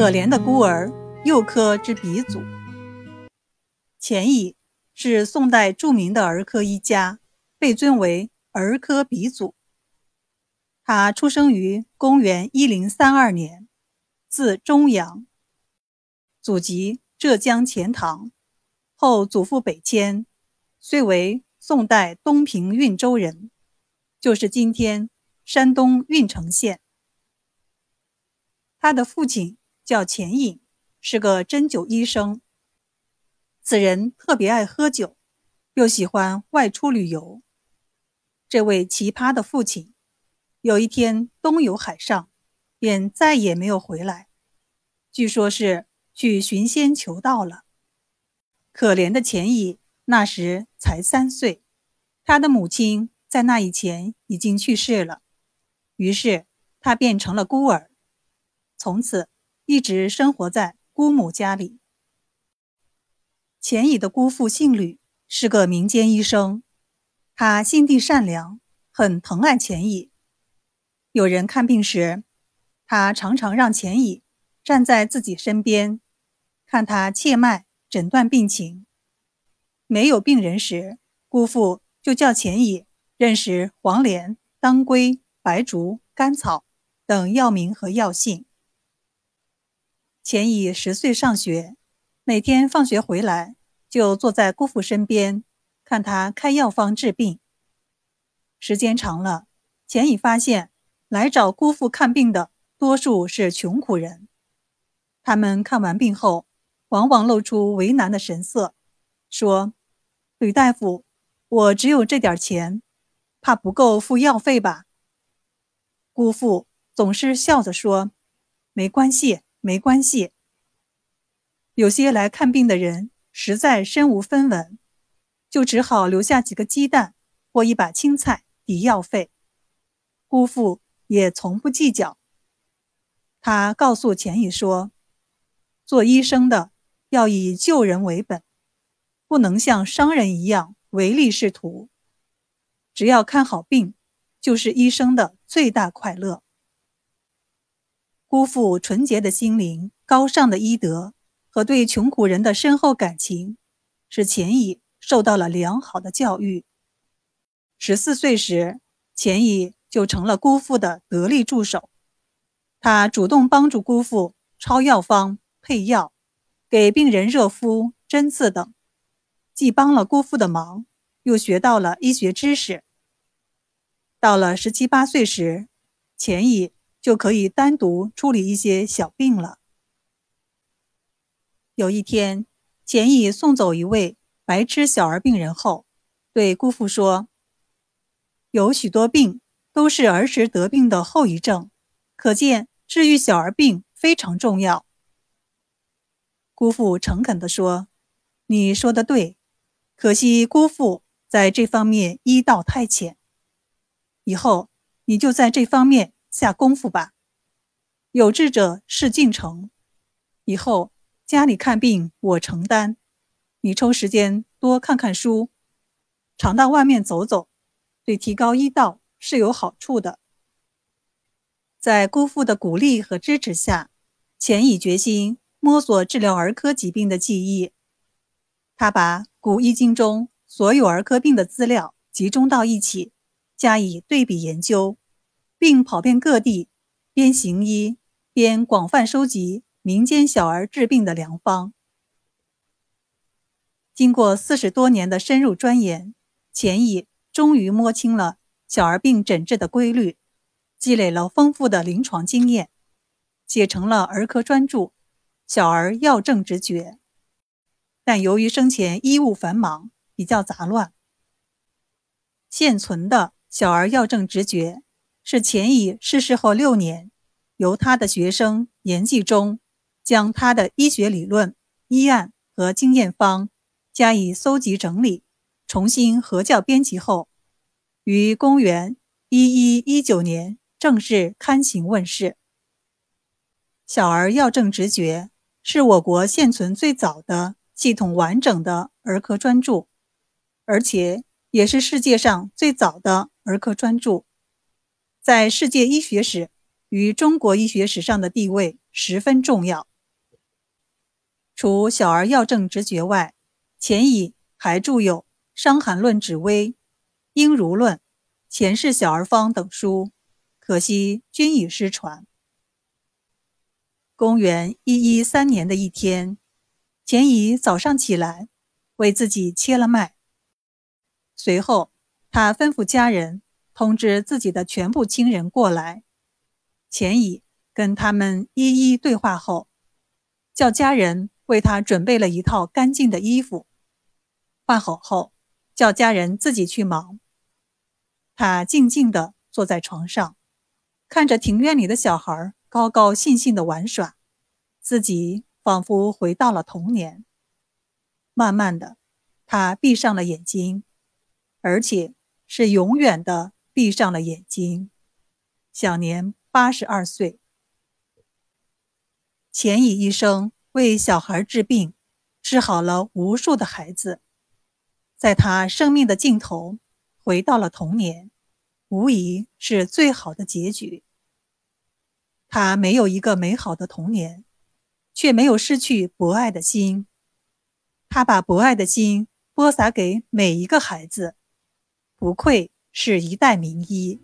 可怜的孤儿，幼科之鼻祖。钱乙是宋代著名的儿科医家，被尊为儿科鼻祖。他出生于公元一零三二年，字中阳，祖籍浙江钱塘，后祖父北迁，遂为宋代东平运州人，就是今天山东运城县。他的父亲。叫钱颖，是个针灸医生。此人特别爱喝酒，又喜欢外出旅游。这位奇葩的父亲，有一天东游海上，便再也没有回来。据说是去寻仙求道了。可怜的钱乙那时才三岁，他的母亲在那以前已经去世了，于是他变成了孤儿。从此。一直生活在姑母家里。钱乙的姑父姓吕，是个民间医生，他心地善良，很疼爱钱乙。有人看病时，他常常让钱乙站在自己身边，看他切脉诊断病情。没有病人时，姑父就叫钱乙认识黄连、当归、白术、甘草等药名和药性。钱乙十岁上学，每天放学回来就坐在姑父身边，看他开药方治病。时间长了，钱乙发现来找姑父看病的多数是穷苦人。他们看完病后，往往露出为难的神色，说：“吕大夫，我只有这点钱，怕不够付药费吧？”姑父总是笑着说：“没关系。”没关系。有些来看病的人实在身无分文，就只好留下几个鸡蛋或一把青菜抵药费。姑父也从不计较。他告诉钱乙说：“做医生的要以救人为本，不能像商人一样唯利是图。只要看好病，就是医生的最大快乐。”姑父纯洁的心灵、高尚的医德和对穷苦人的深厚感情，使钱乙受到了良好的教育。十四岁时，钱乙就成了姑父的得力助手。他主动帮助姑父抄药方、配药，给病人热敷、针刺等，既帮了姑父的忙，又学到了医学知识。到了十七八岁时，钱乙。就可以单独处理一些小病了。有一天，钱乙送走一位白痴小儿病人后，对姑父说：“有许多病都是儿时得病的后遗症，可见治愈小儿病非常重要。”姑父诚恳地说：“你说的对，可惜姑父在这方面医道太浅。以后你就在这方面。”下功夫吧，有志者事竟成。以后家里看病我承担，你抽时间多看看书，常到外面走走，对提高医道是有好处的。在姑父的鼓励和支持下，钱乙决心摸索治疗儿科疾病的技艺。他把古医经中所有儿科病的资料集中到一起，加以对比研究。并跑遍各地，边行医边广泛收集民间小儿治病的良方。经过四十多年的深入钻研，钱乙终于摸清了小儿病诊治的规律，积累了丰富的临床经验，写成了儿科专著《小儿药证直诀》。但由于生前医务繁忙，比较杂乱，现存的《小儿药证直诀》。是钱乙逝世后六年，由他的学生严继忠将他的医学理论、医案和经验方加以搜集整理，重新合校编辑后，于公元一一一九年正式刊行问世。《小儿药证直觉》是我国现存最早的系统完整的儿科专著，而且也是世界上最早的儿科专著。在世界医学史与中国医学史上的地位十分重要。除《小儿药证直诀》外，钱乙还著有《伤寒论指微》《应如论》《钱氏小儿方》等书，可惜均已失传。公元一一三年的一天，钱乙早上起来，为自己切了脉。随后，他吩咐家人通知自己的全部亲人过来。钱乙跟他们一一对话后，叫家人为他准备了一套干净的衣服。换好后，叫家人自己去忙。他静静地坐在床上，看着庭院里的小孩高高兴兴地玩耍，自己仿佛回到了童年。慢慢的，他闭上了眼睛。而且是永远的闭上了眼睛，享年八十二岁。钱乙医生为小孩治病，治好了无数的孩子，在他生命的尽头，回到了童年，无疑是最好的结局。他没有一个美好的童年，却没有失去博爱的心。他把博爱的心播撒给每一个孩子。不愧是一代名医。